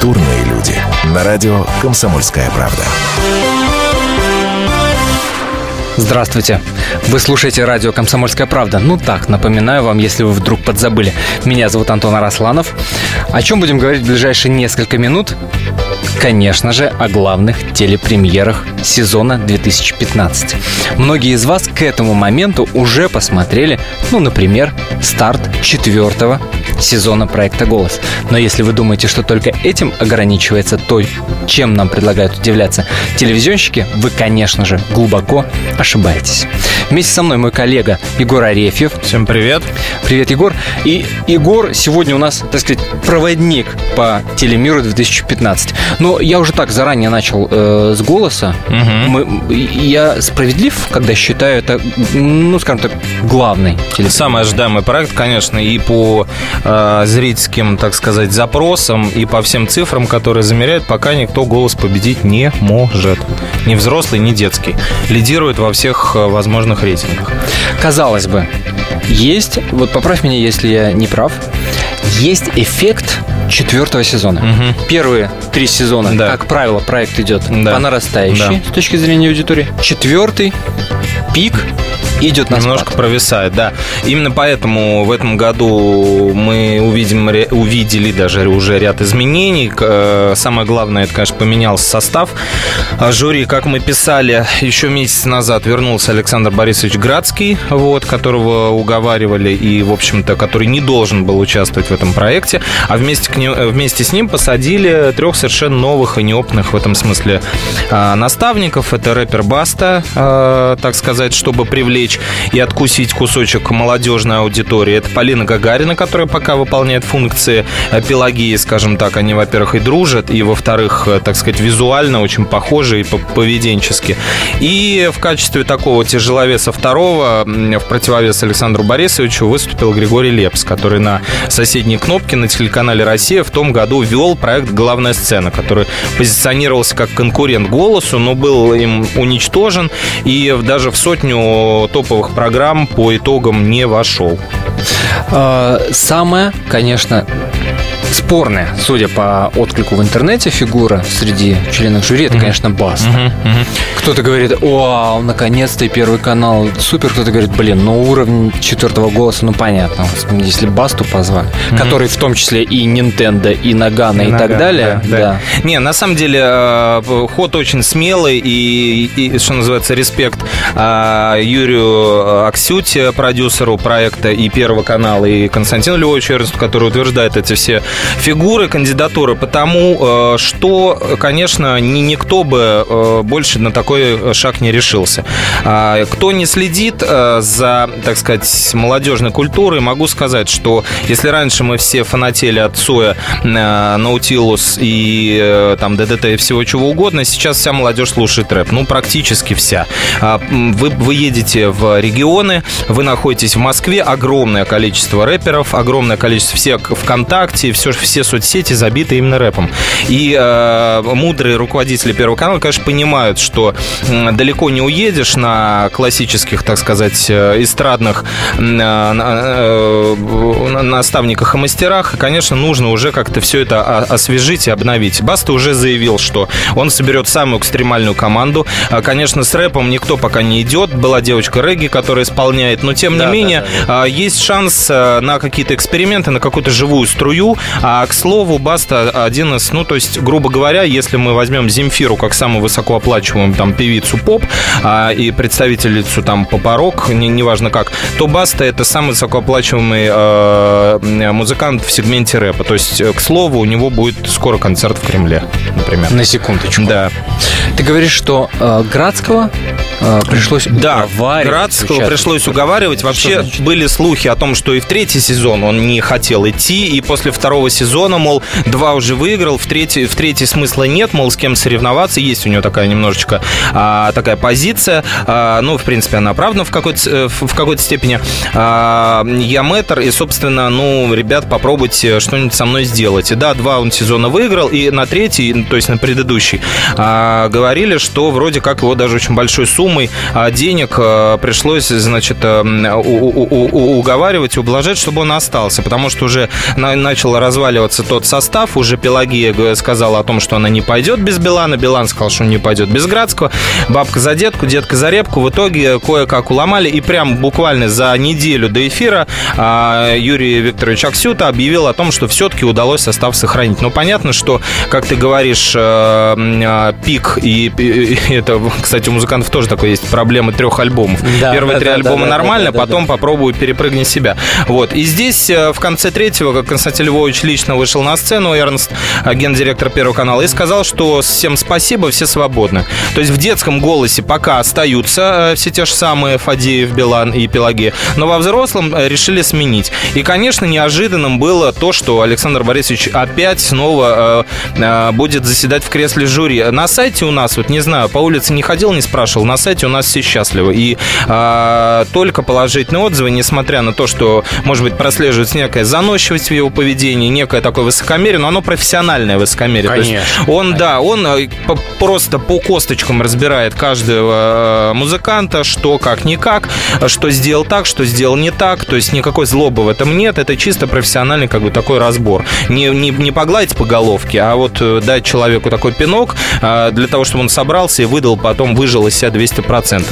Культурные люди. На радио «Комсомольская правда». Здравствуйте. Вы слушаете радио «Комсомольская правда». Ну так, напоминаю вам, если вы вдруг подзабыли. Меня зовут Антон Арасланов. О чем будем говорить в ближайшие несколько минут? Конечно же, о главных телепремьерах сезона 2015. Многие из вас к этому моменту уже посмотрели, ну, например, старт четвертого сезона проекта «Голос». Но если вы думаете, что только этим ограничивается то, чем нам предлагают удивляться телевизионщики, вы, конечно же, глубоко ошибаетесь. Вместе со мной мой коллега Егор Арефьев. Всем привет. Привет, Егор. И Егор сегодня у нас, так сказать, проводник по телемиру 2015. Но я уже так заранее начал э, с голоса. Угу. Мы, я справедлив, когда считаю это, ну, скажем так, главный телемир. Самый ожидаемый проект, конечно, и по э, зрительским, так сказать, запросам, и по всем цифрам, которые замеряют, пока никто голос победить не может. Ни взрослый, ни детский. Лидирует во всех э, возможных рейтингах. Казалось бы, есть, вот поправь меня, если я не прав, есть эффект четвертого сезона. Угу. Первые три сезона, да. как правило, проект идет да. по нарастающей да. с точки зрения аудитории. Четвертый пик идет на Немножко спад. провисает, да. Именно поэтому в этом году мы увидим, увидели даже уже ряд изменений. Э, самое главное, это, конечно, поменялся состав. А жюри, как мы писали еще месяц назад, вернулся Александр Борисович Градский, вот, которого уговаривали и, в общем-то, который не должен был участвовать в этом проекте. А вместе, к ним, вместе с ним посадили трех совершенно новых и неопытных в этом смысле а, наставников. Это рэпер Баста, а, так сказать, чтобы привлечь привлечь и откусить кусочек молодежной аудитории. Это Полина Гагарина, которая пока выполняет функции Пелагии, скажем так. Они, во-первых, и дружат, и, во-вторых, так сказать, визуально очень похожи и поведенчески. И в качестве такого тяжеловеса второго, в противовес Александру Борисовичу, выступил Григорий Лепс, который на соседней кнопке на телеканале «Россия» в том году вел проект «Главная сцена», который позиционировался как конкурент «Голосу», но был им уничтожен и даже в сотню топовых программ по итогам не вошел. А, самое, конечно, спорная, судя по отклику в интернете, фигура среди членов жюри, это, конечно, Баста. Uh-huh. Кто-то говорит, вау, наконец-то первый канал, супер. Кто-то говорит, блин, ну уровень четвертого голоса, ну понятно, если Басту позвали, который в том числе и Nintendo, и Нагана, и, и так далее. Да, да. Не, на самом деле э, ход очень смелый и, и что называется, респект э, Юрию Аксюте, продюсеру проекта и Первого канала, и Константину Львовичу Эрнсту, который утверждает эти все фигуры, кандидатуры, потому э, что, конечно, ни, никто бы э, больше на такой шаг не решился. А, кто не следит э, за, так сказать, молодежной культурой, могу сказать, что если раньше мы все фанатели от Соя, Наутилус и там ДДТ и всего чего угодно, сейчас вся молодежь слушает рэп. Ну, практически вся. А, вы, вы едете в регионы, вы находитесь в Москве, огромное количество рэперов, огромное количество всех ВКонтакте, все, все соцсети забиты именно рэпом. И э, мудрые руководители Первого канала, конечно, понимают, что далеко не уедешь на классических, так сказать, э, эстрадных э, э, наставниках и мастерах. И, конечно, нужно уже как-то все это освежить и обновить. Баста уже заявил, что он соберет самую экстремальную команду. А, конечно, с рэпом никто пока не идет. Была девочка Регги, которая исполняет, но тем не да, менее да, да, да. есть шанс на какие-то эксперименты, на какую-то живую струю. А, к слову, Баста один из, ну, то есть, грубо говоря, если мы возьмем Земфиру как самую высокооплачиваемую там певицу поп а, и представительницу там попорок, не, неважно как, то Баста это самый высокооплачиваемый э, музыкант в сегменте рэпа. То есть, к слову, у него будет скоро концерт в Кремле, например. На секундочку. Да. Ты говоришь, что э, Градского э, пришлось да, уговаривать. Градского пришлось уговаривать. Вообще были слухи о том, что и в третий сезон он не хотел идти, и после второго сезона, мол, два уже выиграл, в третий, в третий смысла нет, мол, с кем соревноваться. Есть у него такая немножечко а, такая позиция. А, ну, в принципе, она оправдана в какой-то, э, в какой-то степени. А, я мэтр, и, собственно, ну, ребят, попробуйте что-нибудь со мной сделать. И да, два он сезона выиграл, и на третий, то есть на предыдущий, а, говорили, что вроде как его даже очень большой суммой а, денег а, пришлось, значит, а, у, у, у, уговаривать, ублажать, чтобы он остался, потому что уже на, начал разваливаться тот состав, уже Пелагея сказала о том, что она не пойдет без Билана, Билан сказал, что он не пойдет без Градского, бабка за детку, детка за репку, в итоге кое-как уломали, и прям буквально за неделю до эфира а, Юрий Викторович Аксюта объявил о том, что все-таки удалось состав сохранить. Но понятно, что, как ты говоришь, э, э, пик, и, и это, кстати, у музыкантов тоже такое есть, проблема трех альбомов. Да, Первые да, три да, альбома да, нормально, да, да, потом да. попробую перепрыгнуть себя. Вот. И здесь э, в конце третьего, как Константин Львович лично вышел на сцену, Эрнст, гендиректор Первого канала, и сказал, что всем спасибо, все свободны. То есть в детском голосе пока остаются все те же самые Фадеев, Билан и Пелагея, но во взрослом решили сменить. И, конечно, неожиданным было то, что Александр Борисович опять снова э, э, будет заседать в кресле жюри. На сайте у нас, вот не знаю, по улице не ходил, не спрашивал, на сайте у нас все счастливы. И э, только положительные отзывы, несмотря на то, что, может быть, прослеживается некая заносчивость в его поведении, некое такое высокомерие, но оно профессиональное высокомерие. Конечно. То есть он, да, он э, просто по косточкам разбирает каждого э, музыканта, что как никак, что сделал так, что сделал не так, то есть никакой злобы в этом нет, это чисто профессиональный как бы такой разбор. Не, не, не погладить по головке, а вот э, дать человеку такой пинок для того, чтобы он собрался и выдал, потом выжил из себя 200%.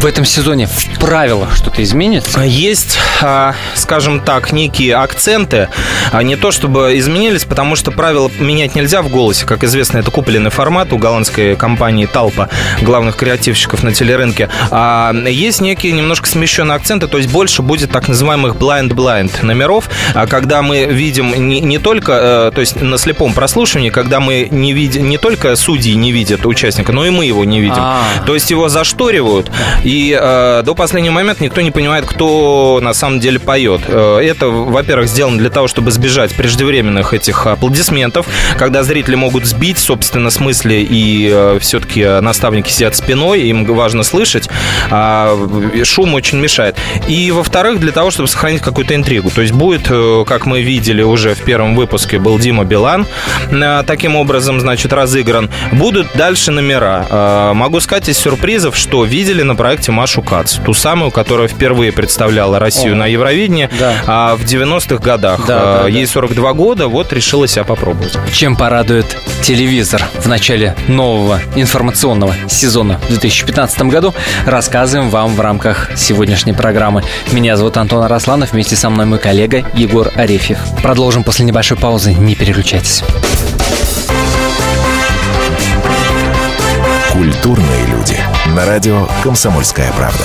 В этом сезоне в правилах что-то изменится? Есть, а, скажем так, некие акценты. А не то чтобы изменились, потому что правила менять нельзя в голосе. Как известно, это купленный формат у голландской компании Талпа, главных креативщиков на телерынке. А есть некие немножко смещенные акценты, то есть больше будет так называемых blind-blind номеров, когда мы видим не, не только, э, то есть на слепом прослушивании, когда мы не видим, не только судьи не видят участника, но и мы его не видим. А-а-а. То есть его зашторивают, и э, до последнего момента никто не понимает, кто на самом деле поет. Э, это, во-первых, сделано для того, чтобы избежать преждевременных этих аплодисментов, когда зрители могут сбить, собственно, смысле, и э, все-таки наставники сидят спиной, им важно слышать, а шум очень мешает. И, во-вторых, для того, чтобы сохранить какую-то интригу. То есть будет, э, как мы видели уже в первом выпуске, был Дима Билан, э, таким образом, значит, разыгран. Будут дальше номера. Могу сказать из сюрпризов, что видели на проекте Машу Кац, ту самую, которая впервые представляла Россию О, на Евровидении да. а, в 90-х годах. Да, да, Ей 42 года, вот решила себя попробовать. Чем порадует телевизор в начале нового информационного сезона в 2015 году, рассказываем вам в рамках сегодняшней программы. Меня зовут Антон Арасланов, вместе со мной мой коллега Егор Арефьев. Продолжим после небольшой паузы, не переключайтесь. Культурные люди. На радио «Комсомольская правда».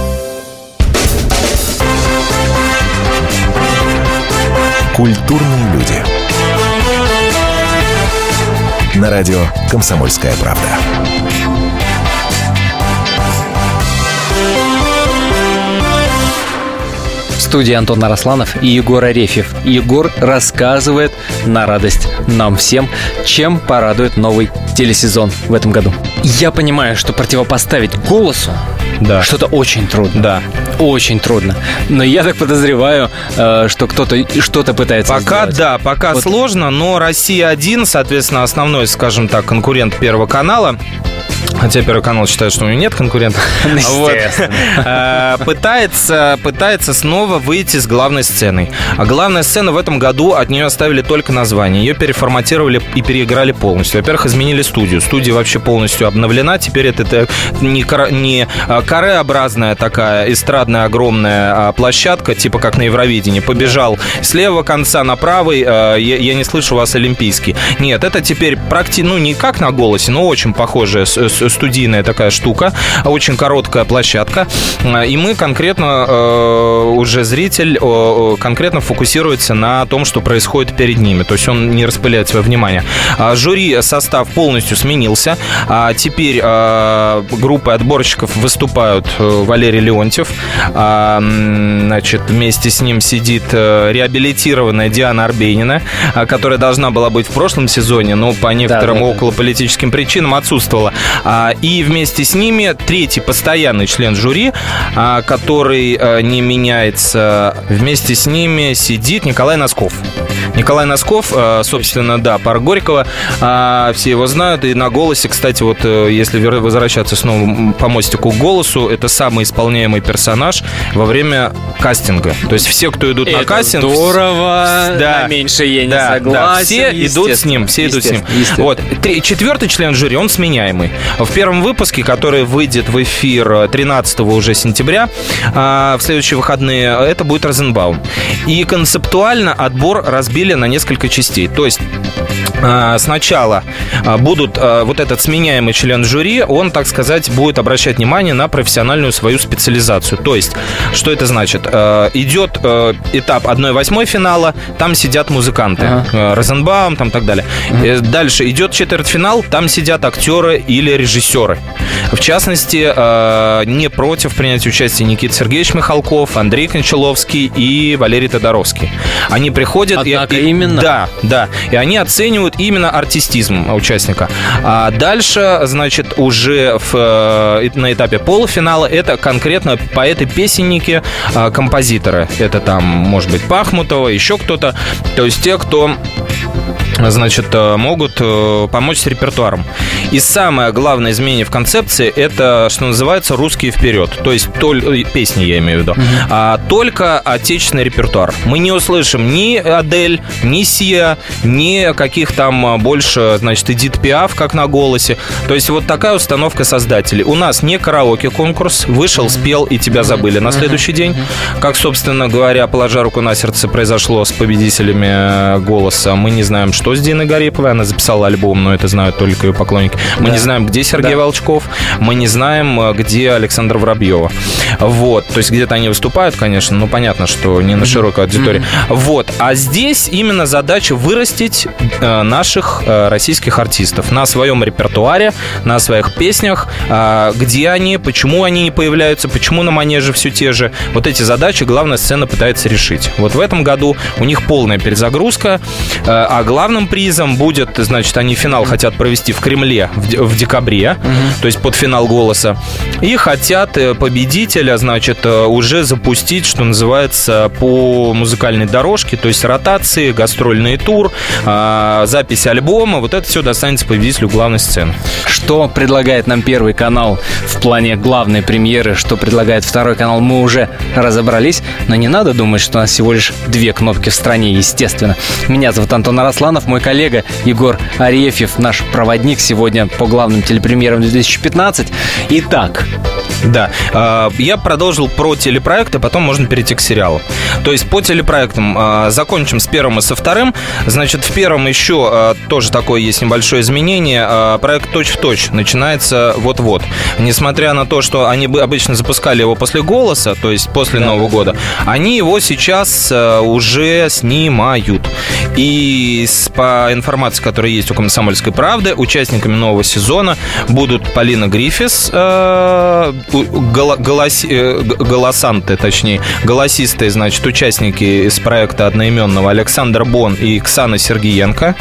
Культурные люди. На радио «Комсомольская правда». студии Антон Арасланов и Егор Арефьев. Егор рассказывает на радость нам всем, чем порадует новый телесезон в этом году. Я понимаю, что противопоставить голосу да. что-то очень трудно. Да. Очень трудно. Но я так подозреваю, э, что кто-то что-то пытается Пока, сделать. да, пока вот. сложно, но Россия один, соответственно, основной, скажем так, конкурент Первого канала. Хотя Первый канал считает, что у него нет конкурентов. Вот. Э, пытается, пытается снова выйти с главной сценой. А главная сцена в этом году от нее оставили только название. Ее переформатировали и переиграли полностью. Во-первых, изменили студию. Студия вообще полностью обновлена. Теперь это, это не, не а, кареобразная такая эстрадная огромная а, площадка, типа как на Евровидении. Побежал с левого конца на правый. А, я, я не слышу вас олимпийский. Нет, это теперь практи, ну не как на голосе, но очень похожая студийная такая штука, очень короткая площадка. И мы конкретно, уже зритель конкретно фокусируется на том, что происходит перед ними. То есть он не распыляет свое внимание. Жюри состав полностью сменился. А теперь группы отборщиков выступают Валерий Леонтьев. Значит, вместе с ним сидит реабилитированная Диана Арбенина, которая должна была быть в прошлом сезоне, но по некоторым да, да, околополитическим причинам отсутствовала. И вместе с ними третий постоянный член жюри, который не меняется, вместе с ними сидит Николай Носков. Николай Носков, собственно, да, пар Горького, все его знают, и на голосе, кстати, вот э, если возвращаться снова по мостику к голосу, это самый исполняемый персонаж во время кастинга. То есть все, кто идут это на кастинг... здорово, да, на меньше я не да, согласен. Да, все идут с ним, все идут с ним. Вот. Четвертый член жюри, он сменяемый. В первом выпуске, который выйдет в эфир 13 уже сентября, а, в следующие выходные, это будет Розенбаум. И концептуально отбор разбили на несколько частей. То есть а, сначала а, будут вот этот сменяемый член жюри, он, так сказать, будет обращать внимание на профессиональную свою специализацию. То есть, что это значит? Идет этап 1-8 финала, там сидят музыканты. Ага. Розенбаум, там так далее. Ага. Дальше идет четвертьфинал, там сидят актеры или режиссеры. В частности, не против принять участие Никита Сергеевич Михалков, Андрей Кончаловский и Валерий Тодоровский. Они приходят... Однако и, именно? Да, да. И они оценивают именно артистизм участника. А дальше, значит, уже в, э, на этапе полуфинала это конкретно поэты-песенники, а, композиторы. Это там, может быть, Пахмутова, еще кто-то. То есть те, кто значит, э, могут э, помочь с репертуаром. И самое главное изменение в концепции – это, что называется, русские вперед. То есть толь... Э, песни, я имею в виду. А, только отечественный репертуар. Мы не услышим ни Адель, ни Сия, ни каких там больше, значит, Эдит Пиаф, как на голосе. То есть вот такая установка создателей. У нас не караоке-конкурс, вышел, спел и тебя забыли на следующий день. Как, собственно говоря, положа руку на сердце, произошло с победителями голоса. Мы не знаем, что что с Диной Гариповой. Она записала альбом, но это знают только ее поклонники. Мы да. не знаем, где Сергей да. Волчков. Мы не знаем, э, где Александр Воробьева. Вот. То есть где-то они выступают, конечно, но понятно, что не на широкой аудитории. Mm-hmm. Вот. А здесь именно задача вырастить э, наших э, российских артистов на своем репертуаре, на своих песнях, э, где они, почему они не появляются, почему на манеже все те же. Вот эти задачи главная сцена пытается решить. Вот в этом году у них полная перезагрузка, э, а главным главным призом будет, значит, они финал хотят провести в Кремле в, в декабре, угу. то есть под финал голоса. И хотят э, победителя, значит, э, уже запустить, что называется, по музыкальной дорожке, то есть ротации, гастрольный тур, а, запись альбома. Вот это все достанется победителю главной сцены. Что предлагает нам Первый канал в плане главной премьеры, что предлагает Второй канал, мы уже разобрались, но не надо думать, что у нас всего лишь две кнопки в стране, естественно. Меня зовут Антон Арасланов, мой коллега Егор Арефьев, наш проводник сегодня по главным телепремьерам 2015. Итак, да. А, я продолжил про телепроекты, потом можно перейти к сериалу. То есть по телепроектам а, закончим с первым и со вторым. Значит, в первом еще а, тоже такое есть небольшое изменение. Проект «Точь в точь» начинается вот-вот. Несмотря на то, что они бы обычно запускали его после «Голоса», то есть после да. Нового года, они его сейчас уже снимают. И по информации, которая есть у «Комсомольской правды», участниками нового сезона будут Полина Грифис, голос, э, голосанты, точнее, голосистые, значит, участники из проекта одноименного Александр Бон и Ксана Сергиенко.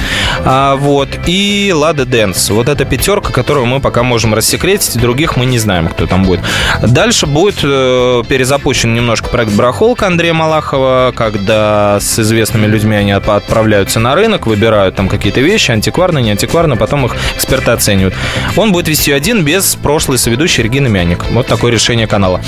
А, вот. И Лада Дэнс. Вот эта пятерка, которую мы пока можем рассекретить, других мы не знаем, кто там будет. Дальше будет э, перезапущен немножко проект Барахолка Андрея Малахова, когда с известными людьми они отправляются на рынок, выбирают там какие-то вещи, антикварные, не антикварные, потом их эксперты оценивают. Он будет вести один без прошлой соведущей Регины Мяник. Вот такое решение канала.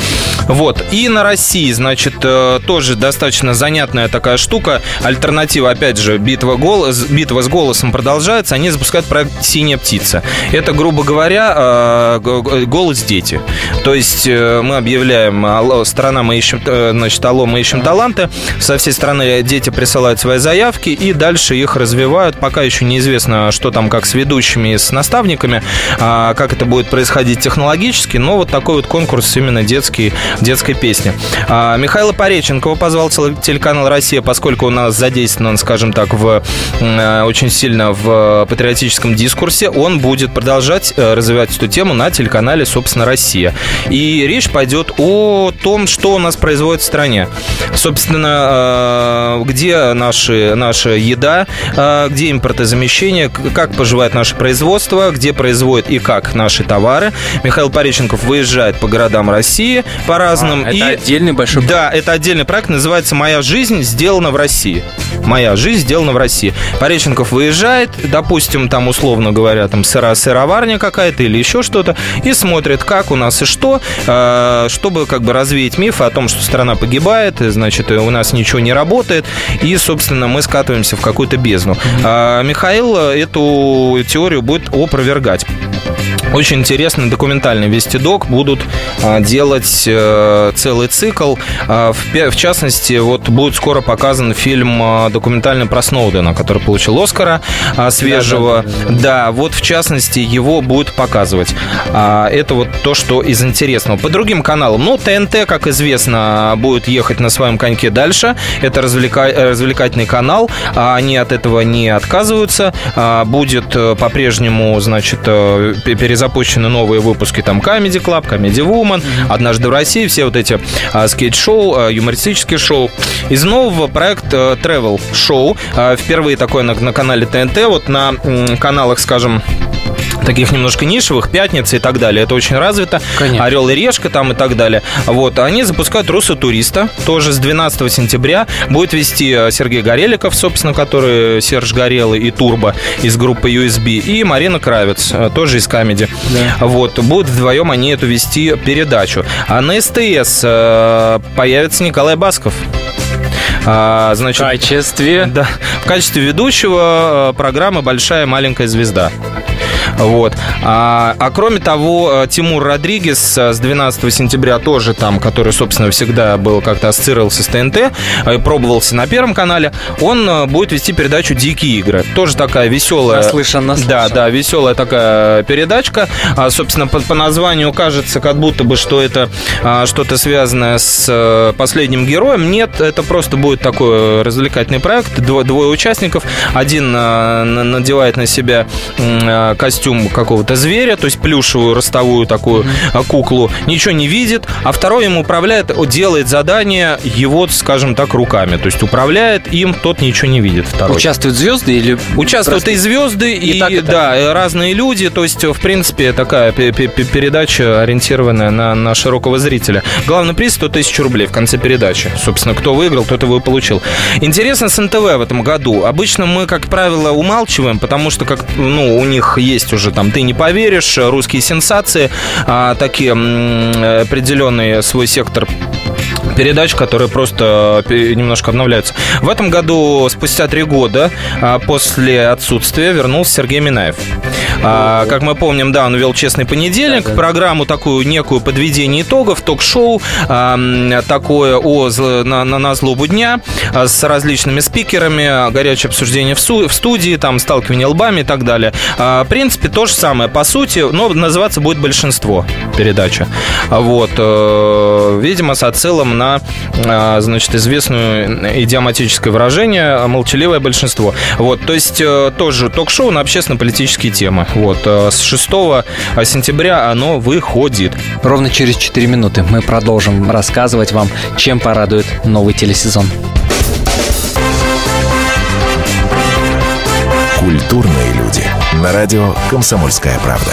Вот. И на России, значит, э, тоже достаточно занятная такая штука. Альтернатива, опять же, битва, голос, битва с голосом продолжается. Они запускают проект «Синяя птица». Это, грубо говоря, э, голос дети. То есть э, мы объявляем, страна мы ищем, значит, алло, мы ищем таланты. Со всей страны дети присылают свои заявки, и дальше их развивают. Пока еще неизвестно, что там как с ведущими и с наставниками, а, как это будет происходить технологически, но вот такой вот конкурс именно детский, детской песни. А, Михаила Пореченкова позвал телеканал «Россия», поскольку у нас задействован, скажем так, в, э, очень сильно в патриотическом дискурсе, он будет продолжать э, развивать эту тему на телеканале, собственно, «Россия». И речь пойдет о том, что у нас производит в стране. Собственно, э, где наши, наша еда, где импортозамещение, как поживает наше производство, где производят и как наши товары. Михаил Пореченков выезжает по городам России по разным. А, это и... отдельный большой Да, это отдельный проект, называется «Моя жизнь сделана в России». «Моя жизнь сделана в России». Пореченков выезжает, допустим, там, условно говоря, там сыра сыроварня какая-то или еще что-то, и смотрит, как у нас и что, э, чтобы как бы развеять миф о том, что страна погибает, значит, у нас ничего не работает, и, собственно, мы скатываемся в какую-то бездну. Михаил эту теорию будет опровергать. Очень интересный документальный вестидок. Будут а, делать э, целый цикл. А, в частности, вот будет скоро показан фильм а, документальный про Сноудена, который получил Оскара свежего. Да, да, да. да, вот в частности его будут показывать. Это вот то, что из интересного. По другим каналам, ну, ТНТ, как известно, будет ехать на своем коньке дальше. Это развлека... развлекательный канал. Они от этого не отказываются. Будет э, по-прежнему, значит, э, перезапущены новые выпуски там Comedy Club, Comedy Woman, Однажды в России, все вот эти а, скейт-шоу, а, юмористические шоу. Из нового проекта Travel Show, а, впервые такое на, на канале ТНТ, вот на м, каналах, скажем, таких немножко нишевых, пятницы и так далее. Это очень развито. Конечно. Орел и решка там и так далее. Вот. Они запускают Руса туриста. Тоже с 12 сентября будет вести э, Сергей Гореликов, собственно, который Серж Горелый и Турбо из группы USB. И Марина Кравец, э, тоже из Камеди. Да. Вот. Будут вдвоем они эту вести передачу. А на СТС э, появится Николай Басков. А, значит, в качестве? Да, в качестве ведущего программы «Большая маленькая звезда». Вот. А, а кроме того, э, Тимур Родригес э, с 12 сентября тоже там, который, собственно, всегда был как-то ассоциировался с ТНТ, э, пробовался на Первом канале, он будет вести передачу «Дикие игры». Тоже такая веселая... Наслышан, наслышан. Да, да, веселая такая передачка. А, собственно, по, по названию кажется, как будто бы, что это а, что-то связанное с последним героем. Нет, это просто будет такой развлекательный проект. Двое, двое участников. Один а, надевает на себя а, костюм костюм какого-то зверя, то есть плюшевую ростовую такую mm-hmm. куклу, ничего не видит, а второй ему управляет, делает задание его, скажем так, руками. То есть управляет им, тот ничего не видит. Второй. Участвуют звезды или... Участвуют просто... и звезды, и, и, так, и да, так. разные люди. То есть, в принципе, такая передача, ориентированная на, на широкого зрителя. Главный приз 100 тысяч рублей в конце передачи. Собственно, кто выиграл, тот его и получил. Интересно с НТВ в этом году. Обычно мы, как правило, умалчиваем, потому что как, ну, у них есть есть уже там «Ты не поверишь», «Русские сенсации», а, такие определенный свой сектор передач, которые просто э, немножко обновляются. В этом году, спустя три года а, после отсутствия, вернулся Сергей Минаев. А, как мы помним, да, он вел «Честный понедельник», да, да. программу такую некую подведение итогов, ток-шоу, а, такое о, на, на, на злобу дня а, с различными спикерами, горячее обсуждение в, су, в студии, там, сталкивание лбами и так далее. А, в принципе, то же самое, по сути, но называться будет «Большинство» передача. Вот. А, видимо, с отсылом на, а, значит, известное идиоматическое выражение «молчаливое большинство». Вот. То есть, э, тоже ток-шоу на общественно-политические темы. Вот. Э, с 6 сентября оно выходит. Ровно через 4 минуты мы продолжим рассказывать вам, чем порадует новый телесезон. Культурные люди. На радио «Комсомольская правда».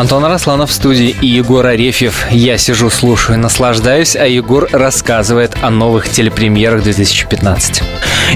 Антон Арасланов в студии и Егор Арефьев. Я сижу, слушаю, наслаждаюсь, а Егор рассказывает о новых телепремьерах 2015.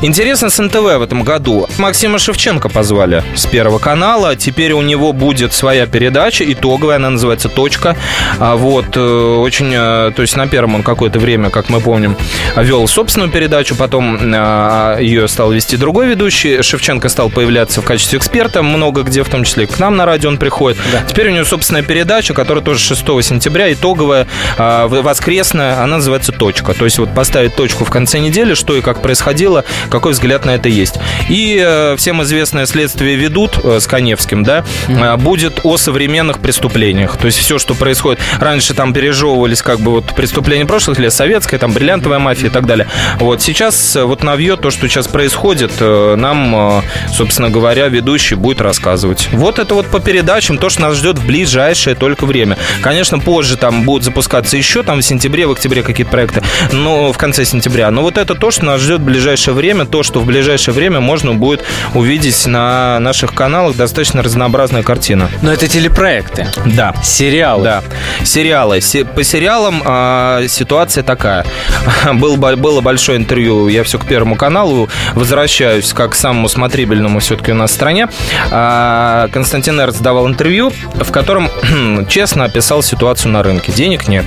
Интересно с НТВ в этом году. Максима Шевченко позвали с Первого канала. Теперь у него будет своя передача, итоговая, она называется «Точка». А вот, э, очень, э, то есть на Первом он какое-то время, как мы помним, вел собственную передачу, потом э, ее стал вести другой ведущий. Шевченко стал появляться в качестве эксперта много где, в том числе к нам на радио он приходит. Да. Теперь у него собственная передача, которая тоже 6 сентября, итоговая, воскресная, она называется «Точка». То есть вот поставить точку в конце недели, что и как происходило, какой взгляд на это есть. И э, всем известное следствие ведут э, с Коневским, да, mm-hmm. будет о современных преступлениях. То есть все, что происходит. Раньше там пережевывались как бы вот преступления прошлых лет, советская, там бриллиантовая мафия и так далее. Вот сейчас вот навье то, что сейчас происходит, нам, собственно говоря, ведущий будет рассказывать. Вот это вот по передачам, то, что нас ждет в ближайшее только время. Конечно, позже там будут запускаться еще там в сентябре, в октябре какие-то проекты, но в конце сентября. Но вот это то, что нас ждет в ближайшее время время, то, что в ближайшее время можно будет увидеть на наших каналах достаточно разнообразная картина. Но это телепроекты. Да. Сериалы. Да. Сериалы. По сериалам э, ситуация такая. Был, было большое интервью, я все к Первому каналу возвращаюсь, как к самому смотрибельному все-таки у нас в стране. Э, Константин Эрц давал интервью, в котором честно описал ситуацию на рынке. Денег нет.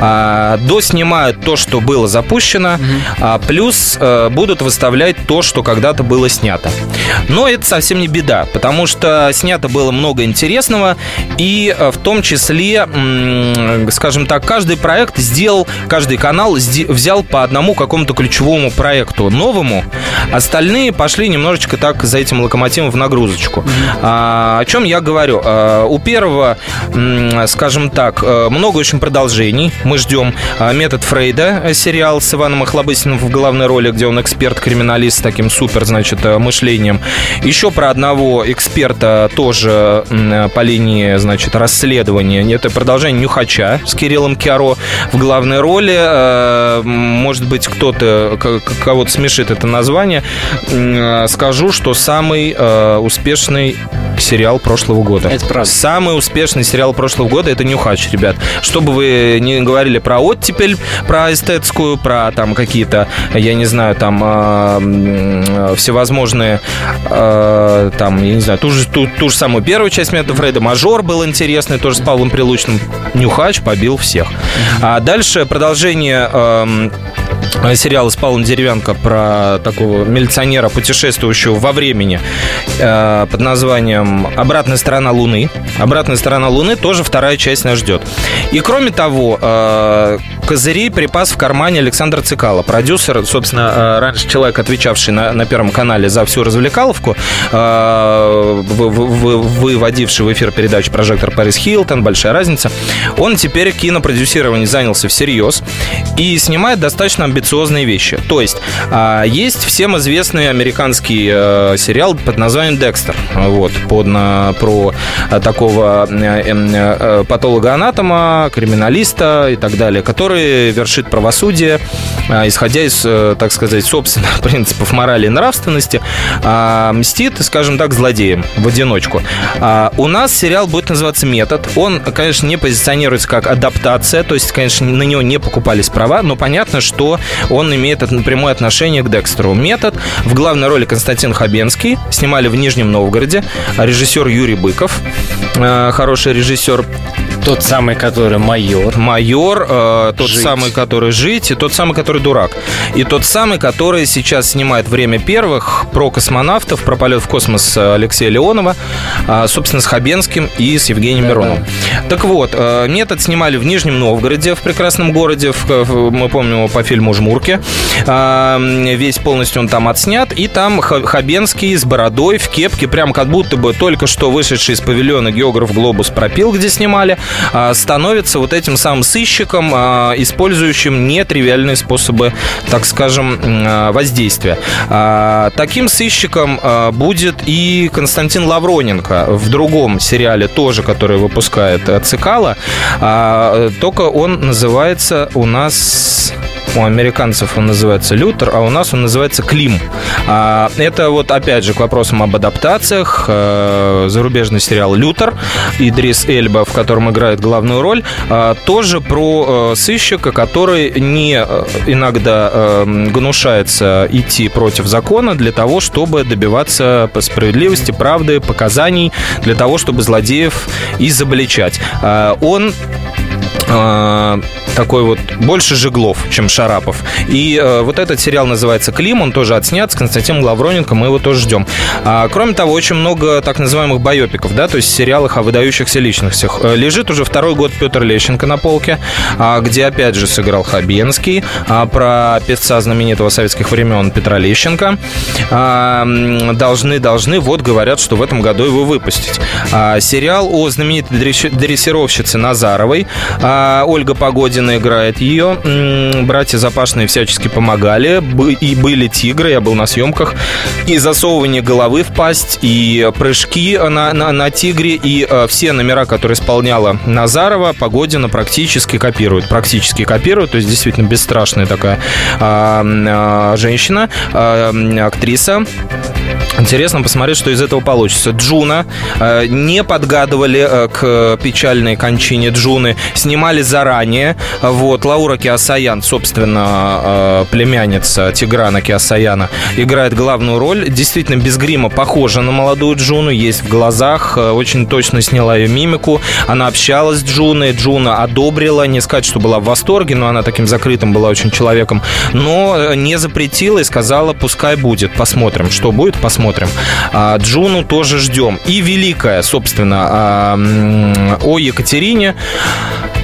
Э, доснимают то, что было запущено, угу. плюс э, будут выставлять то, что когда-то было снято. Но это совсем не беда, потому что снято было много интересного, и э, в том числе, скажем так, каждый проект сделал, каждый канал взял по одному какому-то ключевому проекту новому, остальные пошли немножечко так за этим локомотивом в нагрузочку. А, о чем я говорю? А, у первого, скажем так, э, много очень продолжений. Мы ждем «Метод Фрейда», сериал с Иваном Охлобыстиным в главной роли, где он эксперт эксперт-криминалист с таким супер, значит, э, мышлением. Еще про одного эксперта тоже по линии, значит, расследования. Это продолжение «Нюхача» с Кириллом Киаро в главной роли. Э, может быть, кто-то, кого-то смешит это название. Э, скажу, что самый успешный сериал прошлого года. Это правда. Самый успешный сериал прошлого года это «Нюхач», ребят. Чтобы вы не говорили про оттепель, про эстетскую, про там какие-то, я не знаю, там всевозможные, э, там, я не знаю, ту же, ту, ту же самую первую часть метода Фрейда, Мажор был интересный, тоже с Павлом Прилучным. Нюхач побил всех. А дальше продолжение эм, сериал с Павлом Деревянко про такого милиционера, путешествующего во времени э, под названием «Обратная сторона Луны». «Обратная сторона Луны» тоже вторая часть нас ждет. И кроме того, э, козырей припас в кармане Александр Цикало, продюсер, собственно, э, раньше человек, отвечавший на, на Первом канале за всю развлекаловку, э, выводивший в эфир передачу «Прожектор Парис Хилтон», «Большая разница». Он теперь кинопродюсированием занялся всерьез и снимает достаточно амбициозные вещи. То есть, э, есть всем известный американский э, сериал под названием «Декстер», вот, под, про э, такого э, э, патолога-анатома, криминалиста и так далее, который вершит правосудие, исходя из, э, так сказать, собственных принципов морали и нравственности, э, мстит, скажем так, злодеем в одиночку. Э, у нас сериал будет называться «Метод». Он, конечно, не позиционируется как адаптация, то есть, конечно, на него не покупались права, но понятно, что он имеет прямое отношение к Декстеру. «Метод» в главной роли Константин Хабенский, снимали в Нижнем Новгороде, режиссер Юрий Быков, хороший режиссер. Тот самый, который майор. Майор, э, тот жить. самый, который жить, и тот самый, который дурак. И тот самый, который сейчас снимает «Время первых» про космонавтов, про полет в космос Алексея Леонова, э, собственно, с Хабенским и с Евгением да, Мироновым. Так вот, э, «Метод» снимали в Нижнем Новгороде, в прекрасном городе, в, мы помним его по фильму жмурке. А, весь полностью он там отснят. И там Хабенский с бородой в кепке, прям как будто бы только что вышедший из павильона географ «Глобус» пропил, где снимали, а, становится вот этим самым сыщиком, а, использующим нетривиальные способы, так скажем, воздействия. Таким сыщиком будет и Константин Лавроненко в другом сериале тоже, который выпускает Цикала. Только он называется у нас у американцев он называется Лютер, а у нас он называется Клим. А, это вот опять же к вопросам об адаптациях. Э, зарубежный сериал Лютер, Идрис Эльба, в котором играет главную роль, а, тоже про э, сыщика, который не э, иногда гнушается идти против закона для того, чтобы добиваться справедливости, правды, показаний, для того, чтобы злодеев изобличать. А, он такой вот больше Жеглов, чем Шарапов. И э, вот этот сериал называется «Клим», он тоже отснят с Константином Лавроненко, мы его тоже ждем. А, кроме того, очень много так называемых байопиков, да, то есть сериалах о выдающихся личностях. Э, лежит уже второй год Петр Лещенко на полке, а, где опять же сыграл Хабенский, а, про певца знаменитого советских времен Петра Лещенко. А, должны, должны, вот говорят, что в этом году его выпустить. А, сериал о знаменитой дрессировщице Назаровой. А, Ольга Погодина играет ее. Братья Запашные всячески помогали. И были тигры, я был на съемках. И засовывание головы в пасть, и прыжки на, на, на тигре, и э, все номера, которые исполняла Назарова, Погодина практически копирует. Практически копирует, то есть действительно бесстрашная такая э, э, женщина, э, актриса. Интересно посмотреть, что из этого получится. Джуна. Э, не подгадывали э, к печальной кончине Джуны. Снимали заранее. Вот. Лаура Кеосаян, собственно, э, племянница Тиграна Кеосаяна, играет главную роль. Действительно, без грима похожа на молодую Джуну. Есть в глазах. Очень точно сняла ее мимику. Она общалась с Джуной. Джуна одобрила. Не сказать, что была в восторге, но она таким закрытым была очень человеком. Но не запретила и сказала, пускай будет. Посмотрим, что будет, посмотрим посмотрим. А, Джуну тоже ждем. И Великая, собственно, а, о Екатерине.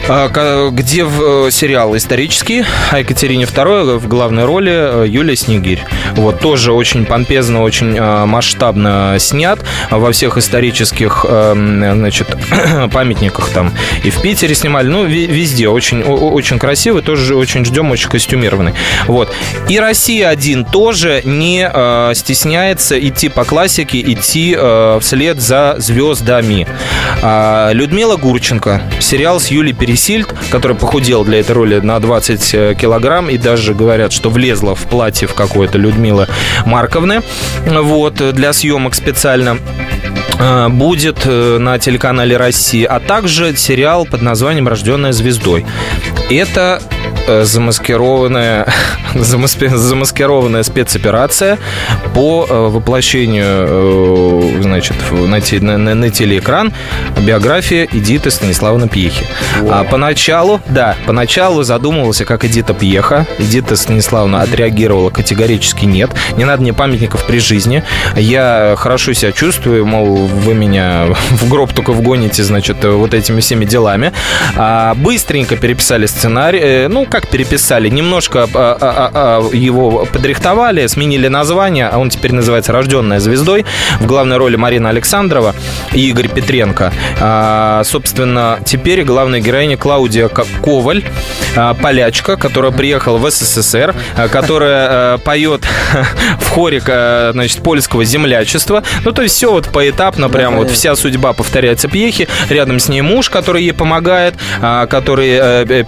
А, где в э, сериал исторический, а Екатерине II в главной роли э, Юлия Снегирь. Вот, тоже очень помпезно, очень э, масштабно снят во всех исторических, значит, памятниках там и в Питере снимали, ну, везде очень, очень красивый, тоже очень ждем, очень костюмированный. Вот. И Россия один тоже не стесняется идти по классике, идти вслед за звездами. А, Людмила Гурченко, сериал с Юлией Пересиль Сильд, который похудел для этой роли на 20 э, килограмм, и даже говорят, что влезла в платье в какое-то Людмила Марковны, вот, для съемок специально. э, будет э, на телеканале России, а также сериал под названием «Рожденная звездой». Это Э, замаскированная, замаскированная спецоперация по э, воплощению, э, значит, на, на, на телеэкран биография Эдиты Станиславовны Пьехи. А поначалу, да, поначалу задумывался как Эдита Пьеха. Эдита Станиславовна отреагировала категорически нет. Не надо мне памятников при жизни. Я хорошо себя чувствую, мол, вы меня в гроб только вгоните, значит, вот этими всеми делами. А быстренько переписали сценарий. Ну, как переписали, немножко а, а, его подрихтовали, сменили название, он теперь называется «Рожденная звездой». В главной роли Марина Александрова и Игорь Петренко. Собственно, теперь главная героиня Клаудия Коваль, полячка, которая приехала в СССР, которая поет в хоре значит, польского землячества. Ну, то есть все вот поэтапно, прям вот вся судьба повторяется Пьехи. Рядом с ней муж, который ей помогает, а, который а,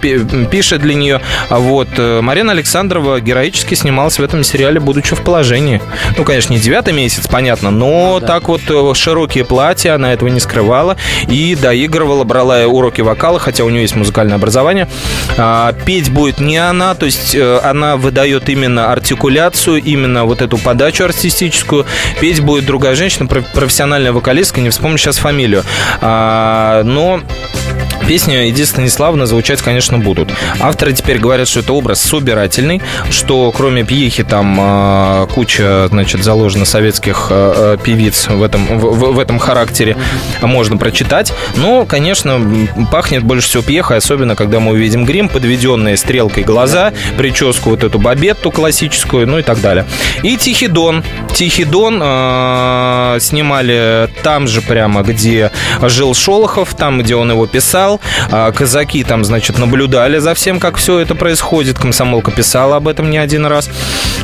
пишет для нее. А вот. Э, Марина Александрова героически снималась в этом сериале, будучи в положении. Ну, конечно, не девятый месяц, понятно, но да. так вот э, широкие платья, она этого не скрывала. И доигрывала, брала уроки вокала, хотя у нее есть музыкальное образование. А, петь будет не она, то есть э, она выдает именно артикуляцию, именно вот эту подачу артистическую. Петь будет другая женщина, профессиональная вокалистка, не вспомню сейчас фамилию. А, но Песни Иди Станиславна звучать, конечно, будут. Авторы теперь говорят, что это образ собирательный, что кроме пьехи там э, куча, значит, заложено советских э, певиц в этом, в, в этом характере можно прочитать. Но, конечно, пахнет больше всего пьехой, особенно когда мы увидим грим, подведенные стрелкой глаза, прическу вот эту бабетту классическую, ну и так далее. И Тихий Дон. Тихий Дон э, снимали там же прямо, где жил Шолохов, там, где он его писал. А, казаки там, значит, наблюдали за всем, как все это происходит. Комсомолка писала об этом не один раз.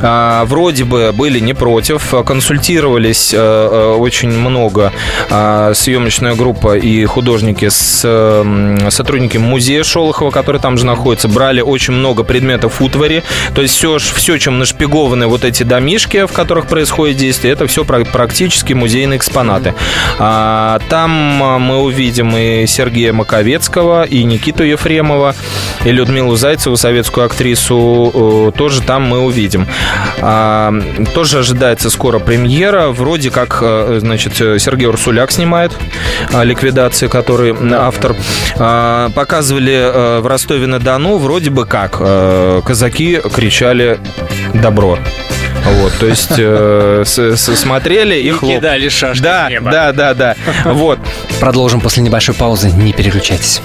А, вроде бы были не против, консультировались э, э, очень много а, съемочная группа и художники с сотрудниками музея Шолохова, который там же находится, брали очень много предметов утвари. То есть все, все чем нашпигованы вот эти домишки, в которых происходит действие, это все практически музейные экспонаты. Там мы увидим и Сергея Маковец, Высоцкого, и Никиту Ефремова, и Людмилу Зайцеву, советскую актрису, э, тоже там мы увидим. А, тоже ожидается скоро премьера. Вроде как, э, значит, Сергей Урсуляк снимает ликвидации, который автор. А, показывали э, в Ростове-на-Дону вроде бы как казаки кричали «добро». Вот, то есть э, с, с, смотрели и, и хлоп. кидали шашки Да, да, да, да. Вот. Продолжим после небольшой паузы. Не переключайтесь.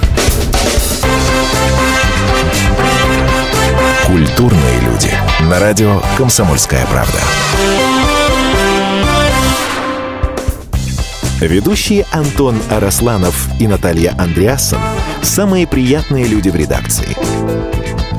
Культурные люди. На радио «Комсомольская правда». Ведущие Антон Арасланов и Наталья Андреасон – самые приятные люди в редакции.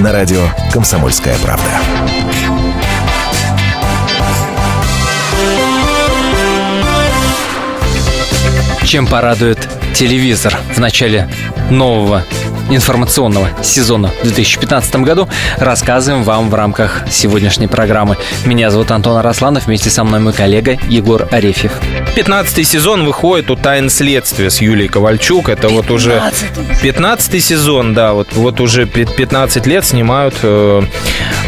На радио «Комсомольская правда». Чем порадует телевизор в начале нового информационного сезона в 2015 году рассказываем вам в рамках сегодняшней программы. Меня зовут Антон Арасланов, вместе со мной мой коллега Егор Арефьев. 15 сезон выходит у «Тайн следствия» с Юлией Ковальчук. Это 15 вот уже 15 сезон, да, вот, вот уже 15 лет снимают э,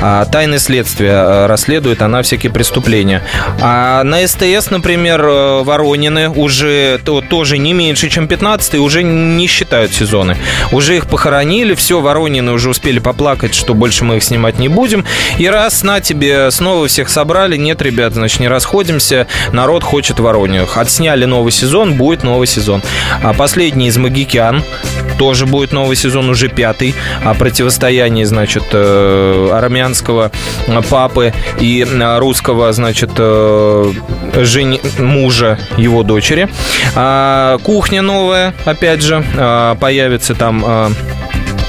а, «Тайны следствия», э, расследует она всякие преступления. А на СТС, например, э, Воронины уже то, тоже не меньше, чем 15 уже не считают сезоны. Уже их похоронили, все, Воронины уже успели поплакать, что больше мы их снимать не будем. И раз на тебе снова всех собрали, нет, ребят, значит, не расходимся, народ хочет Воронину. Отсняли новый сезон, будет новый сезон. А последний из Магикян, тоже будет новый сезон, уже пятый, о противостоянии, значит, э, армянского папы и э, русского, значит, э, жени... мужа его дочери. А, кухня новая, опять же, появится там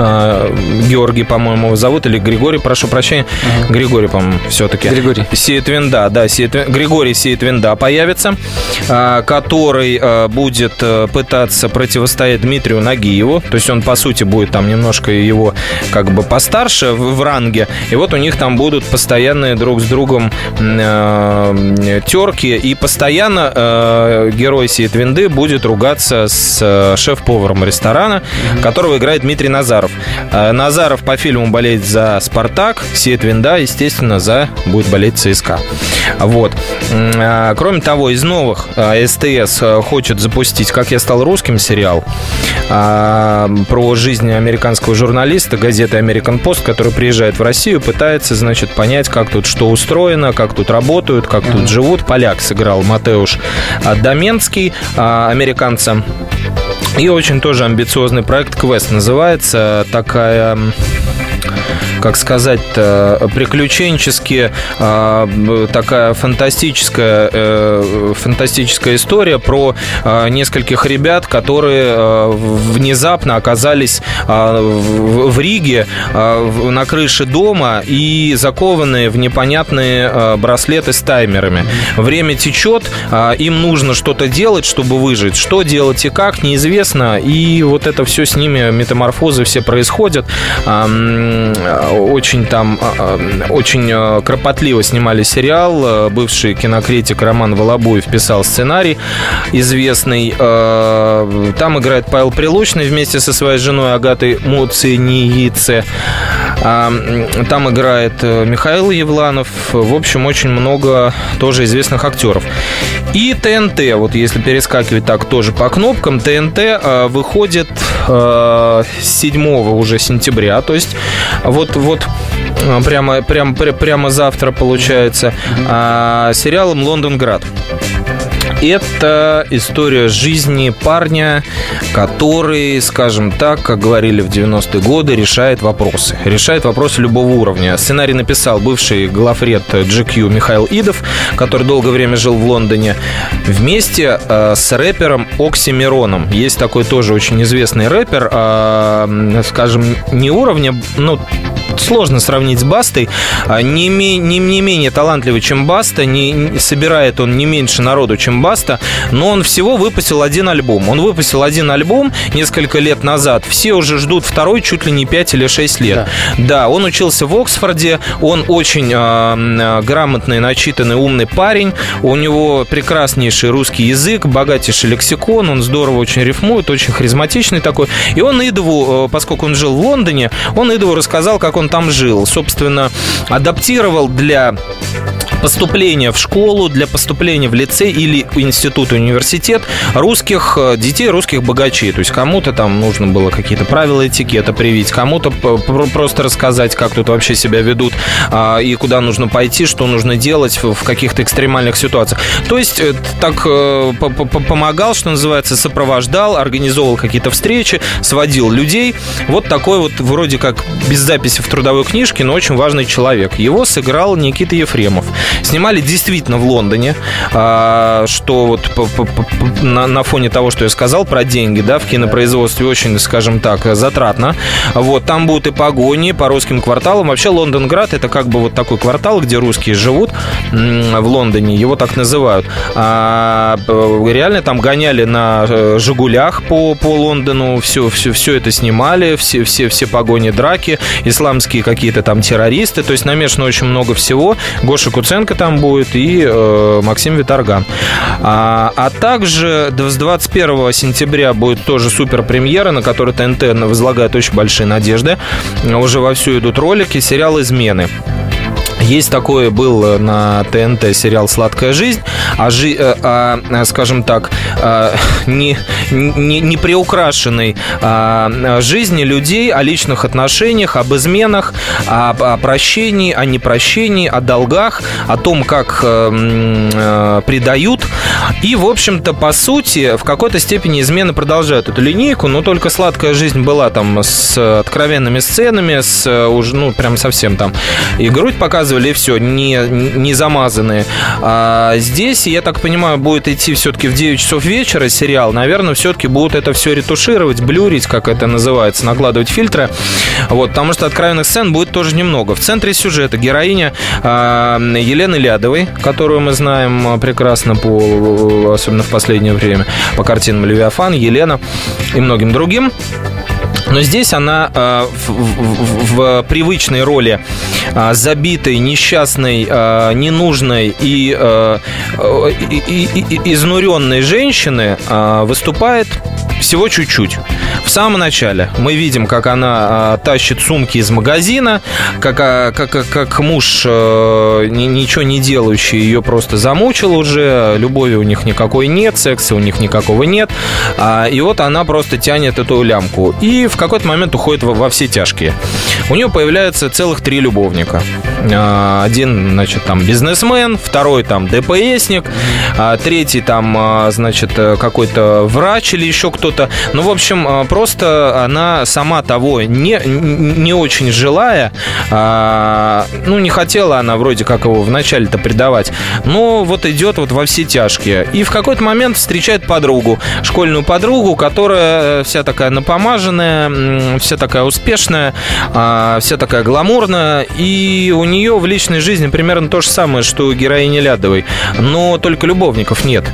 Георгий, по-моему, зовут, или Григорий, прошу прощения. Ага. Григорий, по-моему, все-таки. Григорий. Сиетвинда, да, Сиетвин... Григорий Сиетвинда появится, а, который а, будет э, пытаться противостоять Дмитрию Нагиеву. То есть он, по сути, будет там немножко его как бы постарше в, в ранге. И вот у них там будут постоянные друг с другом э, терки. И постоянно э, герой Сиетвинды будет ругаться с шеф-поваром ресторана, mm-hmm. которого играет Дмитрий Назаров. Э, Назаров по фильму болеет за «Спартак», Сиет Винда, естественно, за будет болеть ЦСКА. Вот. Э, кроме того, из новых э, СТС хочет запустить «Как я стал русским» сериал про жизнь американского журналиста газеты American Post, который приезжает в Россию, пытается, значит, понять, как тут что устроено, как тут работают, как тут живут. Поляк сыграл Матеуш Доменский, американца и очень тоже амбициозный проект «Квест» называется. Такая как сказать, приключенчески такая фантастическая, фантастическая история про нескольких ребят, которые внезапно оказались в Риге на крыше дома и закованные в непонятные браслеты с таймерами. Время течет, им нужно что-то делать, чтобы выжить. Что делать и как, неизвестно. И вот это все с ними, метаморфозы все происходят. Очень там, а, очень кропотливо снимали сериал. Бывший кинокритик Роман Волобуев писал сценарий известный. Там играет Павел Прилучный вместе со своей женой Агатой Муциниице. Там играет э, Михаил Евланов. В общем, очень много тоже известных актеров. И ТНТ, вот если перескакивать так тоже по кнопкам, ТНТ э, выходит 7 э, уже сентября, то есть вот, вот прямо, прямо, прямо завтра получается, сериалом «Лондонград». Это история жизни парня, который, скажем так, как говорили в 90-е годы, решает вопросы. Решает вопросы любого уровня. Сценарий написал бывший главред GQ Михаил Идов, который долгое время жил в Лондоне, вместе э, с рэпером Оксимироном. Есть такой тоже очень известный рэпер, э, скажем, не уровня, ну, сложно сравнить с Бастой. А, не, не, не менее талантливый, чем Баста, не, собирает он не меньше народу, чем Баста, но он всего выпустил один альбом. Он выпустил один альбом несколько лет назад. Все уже ждут второй чуть ли не 5 или 6 лет. Да, да он учился в Оксфорде, он очень э, грамотный, начитанный, умный парень. У него прекраснейший русский язык, богатейший лексикон, он здорово очень рифмует, очень харизматичный такой. И он Идову, поскольку он жил в Лондоне, он Идову рассказал, как он там жил. Собственно, адаптировал для поступления в школу, для поступления в лицей или институт, университет русских э, детей, русских богачей. То есть кому-то там нужно было какие-то правила этикета привить, кому-то просто рассказать, как тут вообще себя ведут а, и куда нужно пойти, что нужно делать в каких-то экстремальных ситуациях. То есть э, так э, помогал, что называется, сопровождал, организовывал какие-то встречи, сводил людей. Вот такой вот вроде как без записи в трудовой книжке, но очень важный человек. Его сыграл Никита Ефремов. Снимали действительно в Лондоне, а, что вот на фоне того, что я сказал про деньги, да, в кинопроизводстве очень, скажем так, затратно. Вот, там будут и погони по русским кварталам. Вообще Лондонград это как бы вот такой квартал, где русские живут в Лондоне, его так называют. А, реально там гоняли на э, Жигулях по, по Лондону, все, все, все это снимали, все, все, все погони, драки, исламские какие-то там террористы, то есть намешано очень много всего. Гоша Куценко Луценко там будет и э, Максим Виторган. А, а также с 21 сентября будет тоже супер премьера, на которой ТНТ возлагает очень большие надежды. Уже вовсю идут ролики, сериал «Измены». Есть такой был э, на ТНТ сериал «Сладкая жизнь», а, жи, э, а, а скажем так, а, не, не, не приукрашенной а, жизни людей, о личных отношениях, об изменах, о, о прощении, о непрощении, о долгах, о том, как а, предают. И, в общем-то, по сути, в какой-то степени измены продолжают эту линейку, но только «Сладкая жизнь» была там с откровенными сценами, с уже, ну, прям совсем там и грудь показывала, показывали, все, не, не замазанные. А здесь, я так понимаю, будет идти все-таки в 9 часов вечера сериал. Наверное, все-таки будут это все ретушировать, блюрить, как это называется, накладывать фильтры. Вот, потому что откровенных сцен будет тоже немного. В центре сюжета героиня э, Елены Лядовой, которую мы знаем прекрасно, по, особенно в последнее время, по картинам Левиафан, Елена и многим другим. Но здесь она э, в, в, в привычной роли э, забитой, несчастной, э, ненужной и, э, и, и, и изнуренной женщины э, выступает всего чуть-чуть. В самом начале мы видим, как она а, тащит сумки из магазина, как, а, как, как, как муж а, ничего не делающий ее просто замучил уже, любови у них никакой нет, секса у них никакого нет. А, и вот она просто тянет эту лямку. И в какой-то момент уходит во, во все тяжкие. У нее появляется целых три любовника. А, один, значит, там бизнесмен, второй там ДПСник, а третий там, а, значит, какой-то врач или еще кто-то. Ну, в общем, просто она сама того не, не очень желая, ну, не хотела она вроде как его вначале-то предавать, но вот идет вот во все тяжкие. И в какой-то момент встречает подругу, школьную подругу, которая вся такая напомаженная, вся такая успешная, вся такая гламурная, и у нее в личной жизни примерно то же самое, что у героини Лядовой, но только любовников нет.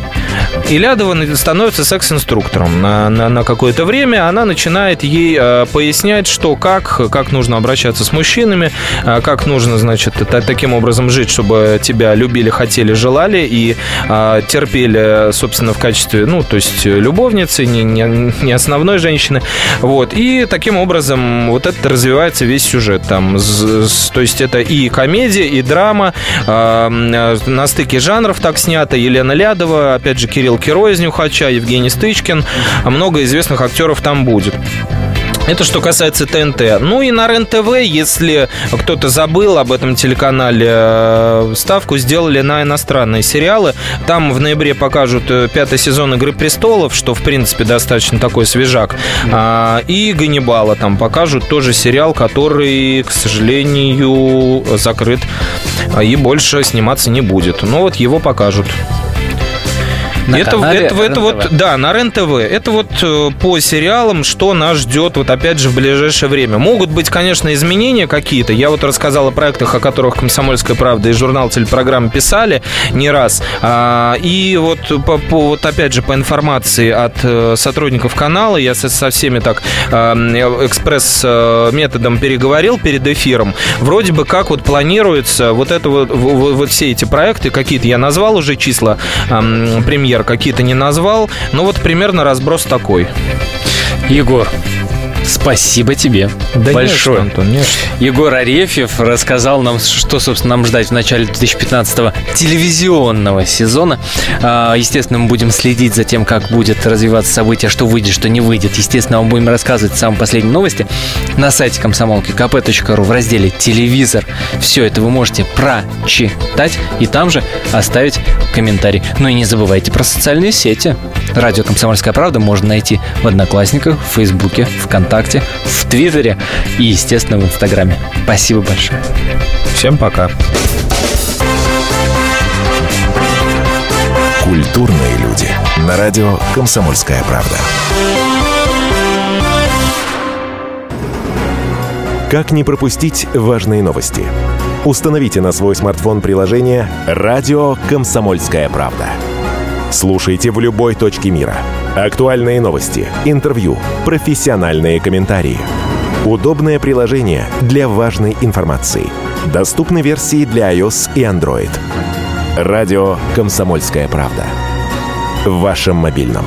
И Лядова становится секс-инструктором на, на, на какое-то время. Она начинает ей э, пояснять, что как, как нужно обращаться с мужчинами, э, как нужно, значит, таким образом жить, чтобы тебя любили, хотели, желали и э, терпели, собственно, в качестве, ну, то есть любовницы, не, не, не основной женщины. Вот. И таким образом вот это развивается весь сюжет. Там, то есть это и комедия, и драма, э, на стыке жанров так снято. Елена Лядова, опять же, Кирилл Киро из «Нюхача», Евгений Стычкин. Много известных актеров там будет. Это что касается ТНТ. Ну и на РЕН-ТВ, если кто-то забыл об этом телеканале, э, ставку сделали на иностранные сериалы. Там в ноябре покажут э, пятый сезон «Игры престолов», что, в принципе, достаточно такой свежак. А, и «Ганнибала» там покажут тоже сериал, который, к сожалению, закрыт и больше сниматься не будет. Но вот его покажут. На это, это, это вот, да, на РЕН-ТВ. Это вот э, по сериалам, что нас ждет вот опять же в ближайшее время. Могут быть, конечно, изменения какие-то. Я вот рассказал о проектах, о которых «Комсомольская правда» и журнал «Телепрограмма» писали не раз. А, и вот, по, по, вот опять же по информации от э, сотрудников канала, я со, со всеми так а, экспресс-методом переговорил перед эфиром. Вроде бы как вот планируется вот это вот, вот все эти проекты, какие-то я назвал уже числа премьер премьер какие-то не назвал, но вот примерно разброс такой. Егор, Спасибо тебе да большое. Не Антон, не Егор Арефьев рассказал нам, что, собственно, нам ждать в начале 2015 телевизионного сезона. А, естественно, мы будем следить за тем, как будет развиваться событие, что выйдет, что не выйдет. Естественно, мы будем рассказывать самые последние новости на сайте комсомолки kp.ru в разделе «Телевизор». Все это вы можете прочитать и там же оставить комментарий. Ну и не забывайте про социальные сети. Радио «Комсомольская правда» можно найти в Одноклассниках, в Фейсбуке, ВКонтакте ВКонтакте, в Твиттере и, естественно, в Инстаграме. Спасибо большое. Всем пока. Культурные люди. На радио «Комсомольская правда». Как не пропустить важные новости? Установите на свой смартфон приложение «Радио Комсомольская правда». Слушайте в любой точке мира – Актуальные новости, интервью, профессиональные комментарии. Удобное приложение для важной информации. Доступны версии для iOS и Android. Радио «Комсомольская правда». В вашем мобильном.